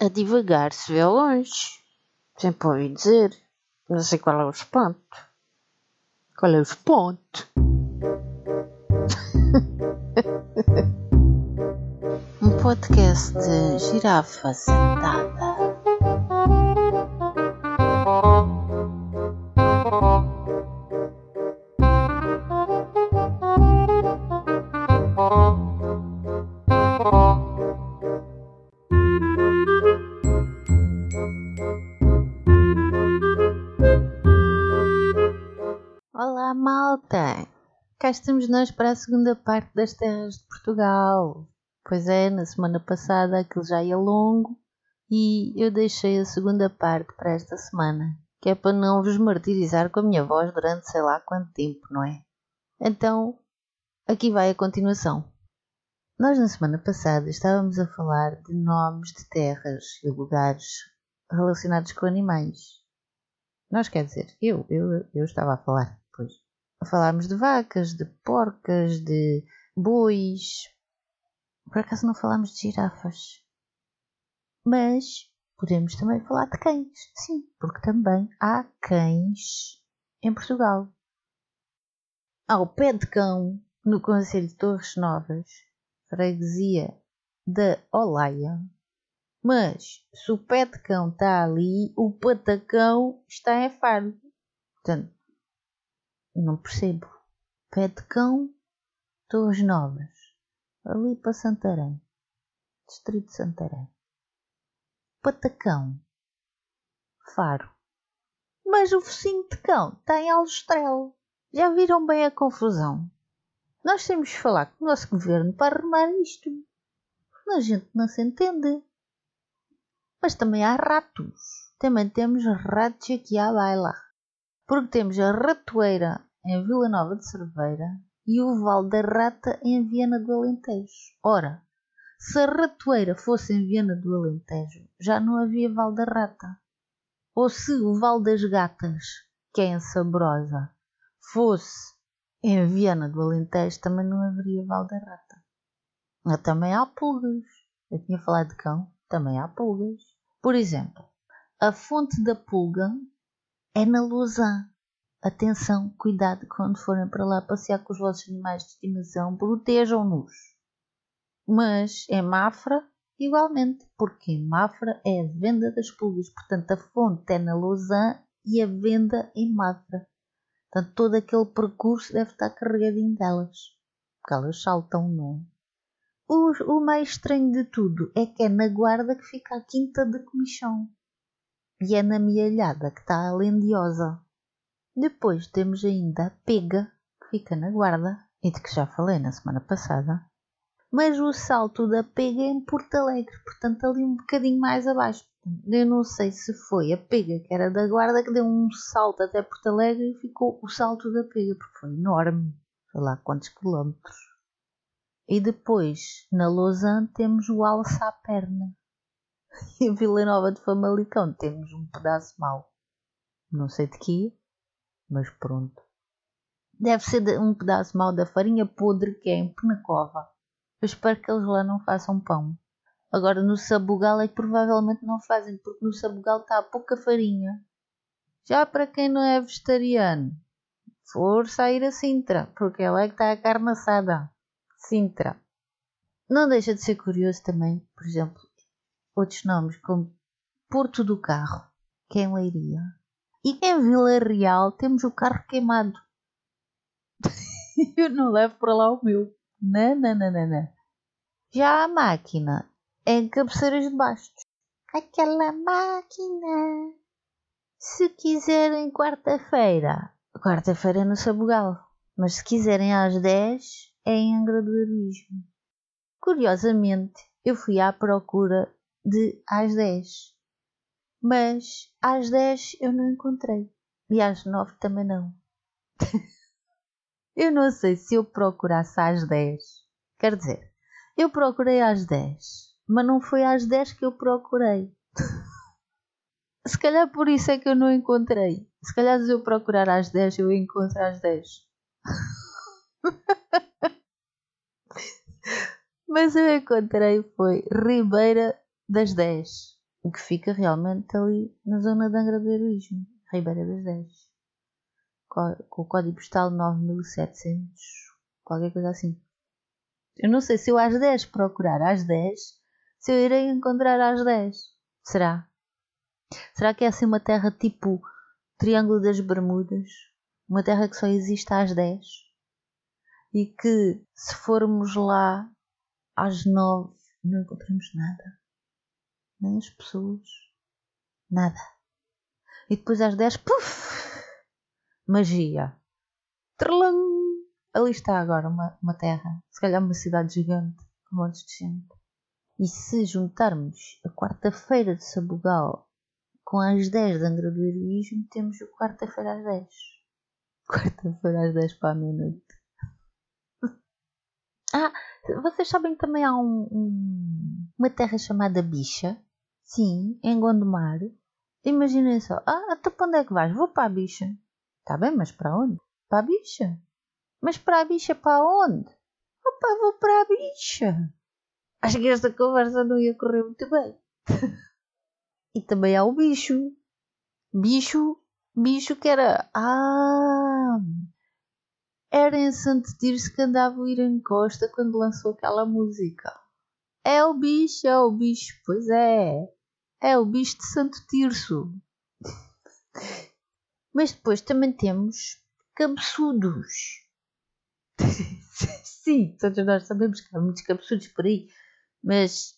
A divagar se vê longe. Sempre ouvi dizer. Não sei qual é o espanto. Qual é o espanto? um podcast de girafa sentada. Cá estamos nós para a segunda parte das terras de Portugal. Pois é, na semana passada aquilo já ia longo e eu deixei a segunda parte para esta semana, que é para não vos martirizar com a minha voz durante sei lá quanto tempo, não é? Então, aqui vai a continuação. Nós na semana passada estávamos a falar de nomes de terras e lugares relacionados com animais. Nós quer dizer, eu, eu, eu estava a falar. Falámos de vacas, de porcas, de bois. Por acaso não falámos de girafas. Mas podemos também falar de cães. Sim, porque também há cães em Portugal. Há o pé de cão no Conselho de Torres Novas, freguesia da Olaia. Mas se o pé de cão está ali, o patacão está em Faro. Portanto, não percebo. Pé de cão, Torres Novas. Ali para Santarém. Distrito de Santarém. Patacão. Faro. Mas o focinho de cão está em Aljustrel. Já viram bem a confusão? Nós temos de falar com o nosso governo para arrumar isto. A gente não se entende. Mas também há ratos. Também temos ratos aqui à baila. Porque temos a ratoeira em Vila Nova de Cerveira e o Val da Rata em Viana do Alentejo. Ora, se a ratoeira fosse em Viana do Alentejo, já não havia Val da Rata. Ou se o Val das Gatas, que é em Sabrosa, fosse em Viana do Alentejo, também não haveria Val da Rata. Também há pulgas. Eu tinha falado de cão, também há pulgas. Por exemplo, a fonte da pulga é na Lausanne. Atenção, cuidado quando forem para lá passear com os vossos animais de estimação, protejam-nos. Mas em Mafra, igualmente, porque em Mafra é a venda das pulgas, portanto a fonte é na Lausanne e a venda em Mafra. Portanto, todo aquele percurso deve estar carregadinho delas, porque elas saltam, não é? O, o, mais estranho de tudo é que é na guarda que fica a quinta de comichão. E é na mialhada que está a lendiosa. Depois temos ainda a pega, que fica na guarda, e de que já falei na semana passada. Mas o salto da pega é em Porto Alegre, portanto ali um bocadinho mais abaixo. Eu não sei se foi a pega que era da guarda que deu um salto até Porto Alegre e ficou o salto da pega, porque foi enorme. Sei lá quantos quilómetros. E depois, na Lausanne, temos o alça à perna. E em Vila Nova de Famalicão temos um pedaço mau. Não sei de quê, mas pronto. Deve ser um pedaço mau da farinha podre que é em Penacova. Eu espero que eles lá não façam pão. Agora no Sabugal é que provavelmente não fazem, porque no Sabugal está pouca farinha. Já para quem não é vegetariano, força a ir a Sintra, porque ela é que está a carne assada. Sintra. Não deixa de ser curioso também, por exemplo, outros nomes como Porto do Carro, que é Leiria. E em Vila Real temos o carro queimado. Eu não levo para lá o meu. Não, não, não, não, não. Já a máquina em cabeceiras de baixo. Aquela máquina. Se quiserem quarta-feira, quarta-feira é no Sabugal. Mas se quiserem às 10, é em Angra do Heroísmo. Curiosamente, eu fui à procura de às 10. Mas às 10 eu não encontrei. E às 9 também não. eu não sei se eu procurasse às 10. Quer dizer, eu procurei às 10, mas não foi às 10 que eu procurei. se calhar por isso é que eu não encontrei. Se calhar se eu procurar às 10, eu encontro às 10. Mas eu encontrei foi Ribeira das 10. O que fica realmente ali na zona de Angra do Heroísmo, Ribeira das 10. Com o código postal 9700, qualquer coisa assim. Eu não sei se eu às 10 procurar às 10, se eu irei encontrar às 10. Será? Será que é assim uma terra tipo Triângulo das Bermudas? Uma terra que só existe às 10? E que se formos lá às 9 não encontramos nada? Nem as pessoas? Nada. E depois às 10, puf! Magia! Trelão! Ali está agora uma, uma terra, se calhar uma cidade gigante, com montes de gente. E se juntarmos a quarta-feira de Sabugal com as 10 de Angra do Heroísmo, temos o quarta-feira às 10. Quarta-feira às 10 para a meia-noite. ah, vocês sabem que também há um, um, uma terra chamada Bicha? Sim, em Gondomar. Imaginem só. Ah, até para onde é que vais? Vou para a Bicha. Está bem, mas para onde? Para a Bicha. Mas para a Bicha para onde? Opa, vou para a Bicha. Acho que esta conversa não ia correr muito bem. e também há o bicho. Bicho, bicho que era. Ah! Era em Santo Tirso que andava o Irã Costa quando lançou aquela música. É o bicho, é o bicho, pois é. É o bicho de Santo Tirso. Mas depois também temos cabeçudos. Sim, todos nós sabemos que há muitos cabeçudos por aí. Mas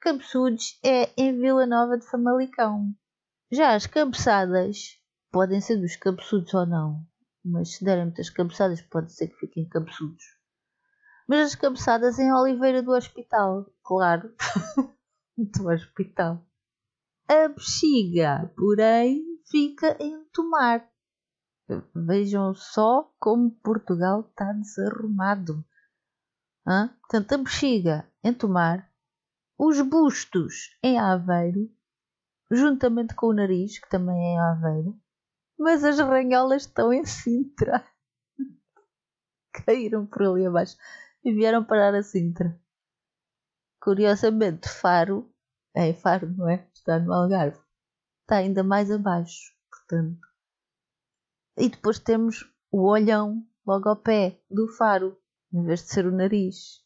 cabeçudos é em Vila Nova de Famalicão. Já as cabeçadas podem ser dos cabeçudos ou não, mas se derem muitas cabeçadas pode ser que fiquem cabeçudos. Mas as cabeçadas em Oliveira do Hospital, claro, do hospital. A bexiga, porém, fica em Tomar. Vejam só como Portugal está desarrumado. Hã? Portanto, a bexiga em Tomar, os bustos em Aveiro, juntamente com o nariz, que também é em Aveiro, mas as ranholas estão em Sintra. Caíram por ali abaixo e vieram parar a Sintra. Curiosamente, Faro, é Faro, não é? Está no Algarve. Está ainda mais abaixo, portanto. E depois temos o olhão logo ao pé do Faro, em vez de ser o nariz.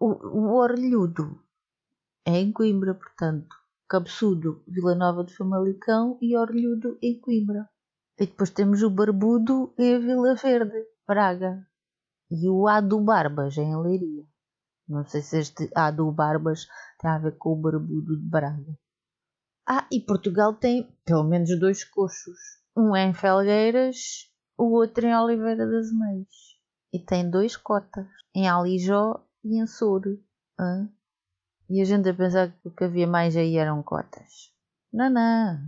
O, o orelhudo é em Coimbra, portanto. Cabeçudo, Vila Nova de Famalicão e Orelhudo em Coimbra. E depois temos o Barbudo em Vila Verde, Braga. E o A do Barbas em Leiria. Não sei se este A do Barbas tem a ver com o Barbudo de Braga. Ah, e Portugal tem pelo menos dois coxos. Um é em Felgueiras, o outro em Oliveira das Meias e tem dois cotas, em Alijó e em Souro. Hã? E a gente a pensar que o que havia mais aí eram cotas. Não, não.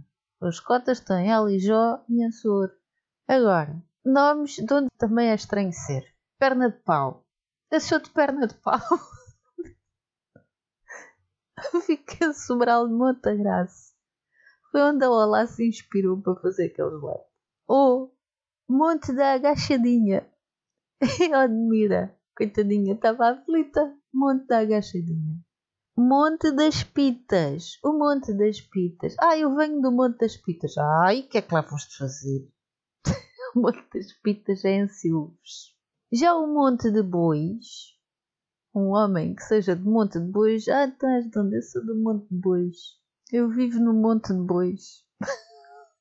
Os cotas estão em Alijó e em Souro. Agora, nomes de onde também é estranho ser. Perna de pau. Deixou de perna de pau. A Sobral de Monta Graça. Foi onde a Olá se inspirou para fazer aqueles lados. Ou Monte da Agachadinha. E admira, coitadinha, estava aflita. Monte da agachadinha. Monte das Pitas. O Monte das Pitas. Ah, eu venho do Monte das Pitas. Ai, o que é que lá foste fazer? o Monte das Pitas é em Silves. Já o Monte de Bois. Um homem que seja de Monte de Bois. Ah, estás de onde? Eu sou do Monte de Bois. Eu vivo no Monte de Bois.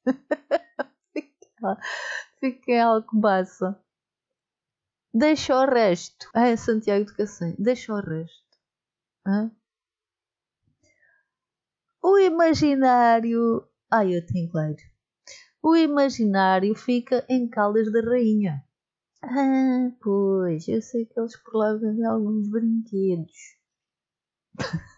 Fiquei Alcobaça. Deixa o resto. Ah, é Santiago de Cacém. Deixa o resto. Hã? O imaginário. Ai, eu tenho claro. O imaginário fica em Caldas da Rainha. Ah, pois, eu sei que eles por lá vendem alguns brinquedos.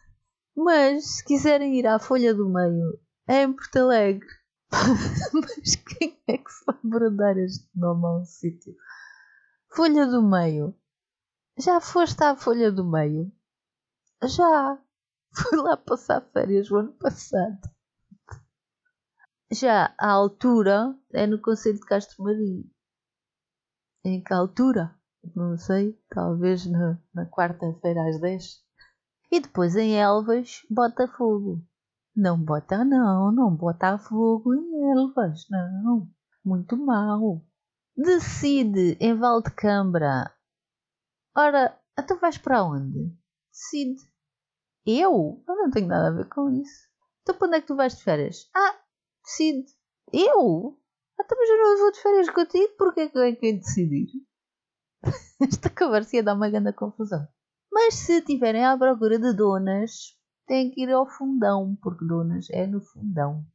Mas se quiserem ir à Folha do Meio, é em Porto Alegre. Mas quem é que se vai dar este nome a um sítio? Folha do Meio. Já foste à Folha do Meio? Já. Fui lá passar férias o ano passado. Já a altura é no Conselho de Castro Marinho. Em que altura? Não sei, talvez na, na quarta-feira às 10. E depois em Elvas, Botafogo. Não bota não, não bota fogo em elvas, não. Muito mal. Decide em Valdecambra. Ora, tu vais para onde? Decide. Eu? Eu não tenho nada a ver com isso. Então para onde é que tu vais de férias? Ah, decide. Eu? Até mas eu não vou de férias contigo, porque é que eu é que decidir? Esta conversa ia dar uma grande confusão. Mas se estiverem à procura de donas, têm que ir ao fundão, porque donas é no fundão.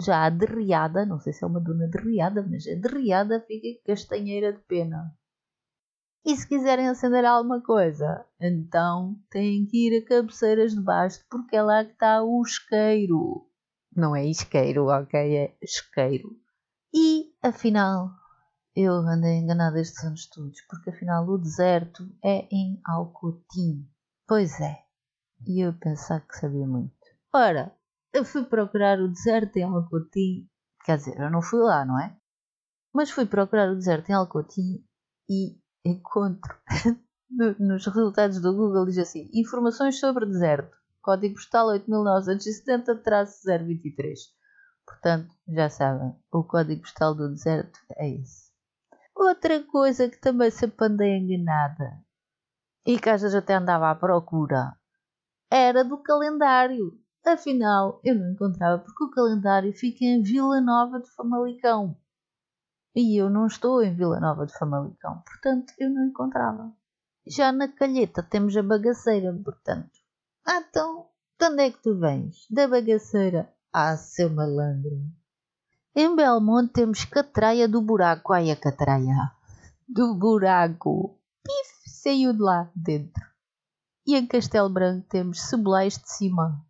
Já a derriada, não sei se é uma dona derriada, mas a derriada fica castanheira de pena. E se quiserem acender alguma coisa, então têm que ir a cabeceiras de baixo, porque é lá que está o isqueiro. Não é isqueiro, ok? É isqueiro. E, afinal, eu andei enganada estes anos todos, porque afinal o deserto é em Alcotim. Pois é, e eu pensar que sabia muito. Ora, eu fui procurar o deserto em Alcotim, quer dizer, eu não fui lá, não é? Mas fui procurar o deserto em Alcotim e encontro nos resultados do Google diz assim: informações sobre deserto, código postal 8970-023. Portanto, já sabem, o código postal do deserto é esse. Outra coisa que também sempre andei enganada e que às vezes até andava à procura era do calendário. Afinal, eu não encontrava porque o calendário fica em Vila Nova de Famalicão. E eu não estou em Vila Nova de Famalicão, portanto eu não encontrava. Já na Calheta temos a bagaceira, portanto. Ah, então, de onde é que tu vens? Da bagaceira. Ah, seu malandro. Em Belmonte temos Catraia do Buraco. Ai, a Catraia. Do Buraco. Pif, saiu de lá dentro. E em Castelo Branco temos Cebolais de Cima.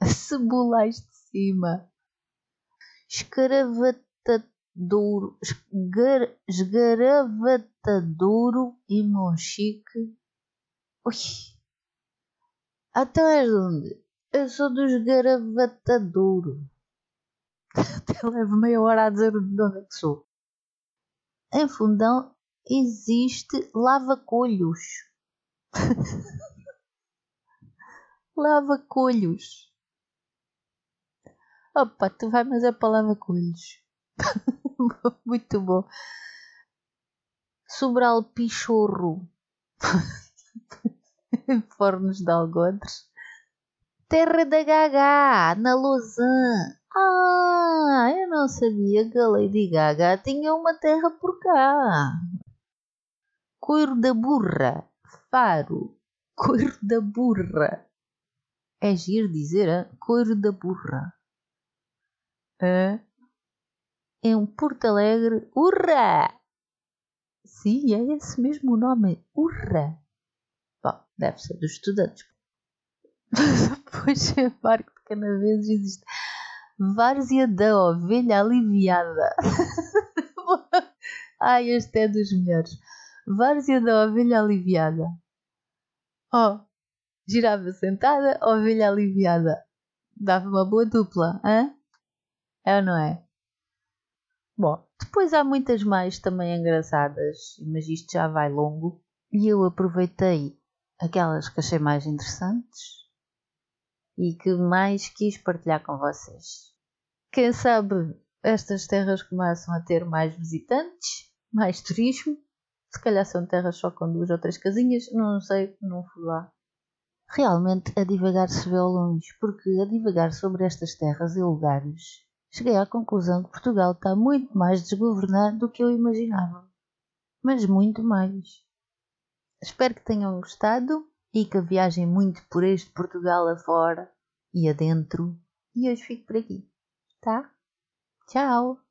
Cebolais de Cima. Escaravatadouro. Esgar, esgaravatadouro e Monchique. Ui. Até onde? Eu sou do esgaravatadouro. Até levo meia hora a dizer de onde é que sou. Em Fundão existe lava-colhos. lava-colhos. Opa, tu vai, mas é para lava-colhos. Muito bom. Sobral Pichorro. Fornos de algodres. Terra da Gaga, na Lausanne. Ah, eu não sabia que a Lady Gaga tinha uma terra por cá. Coiro da Burra, Faro. Coiro da Burra. É giro dizer, hein? Coiro da Burra. É? É um Porto Alegre. Urra! Sim, é esse mesmo o nome. Urra! Bom, deve ser dos estudantes. Pois é, barco de canaveses existe várzea da ovelha aliviada. Ai, este é dos melhores. Várzea da ovelha aliviada. Oh, girava sentada, ovelha aliviada. Dava uma boa dupla, hã? É ou não é? Bom, depois há muitas mais também engraçadas, mas isto já vai longo. E eu aproveitei aquelas que achei mais interessantes e que mais quis partilhar com vocês. Quem sabe estas terras começam a ter mais visitantes, mais turismo. Se calhar são terras só com duas ou três casinhas, não sei, não fui lá. Realmente a divagar se vê ao longe, porque a divagar sobre estas terras e lugares, cheguei à conclusão que Portugal está muito mais desgovernado do que eu imaginava. Mas muito mais. Espero que tenham gostado e que viajem muito por este Portugal afora e adentro. E hoje fico por aqui, tá? Tchau!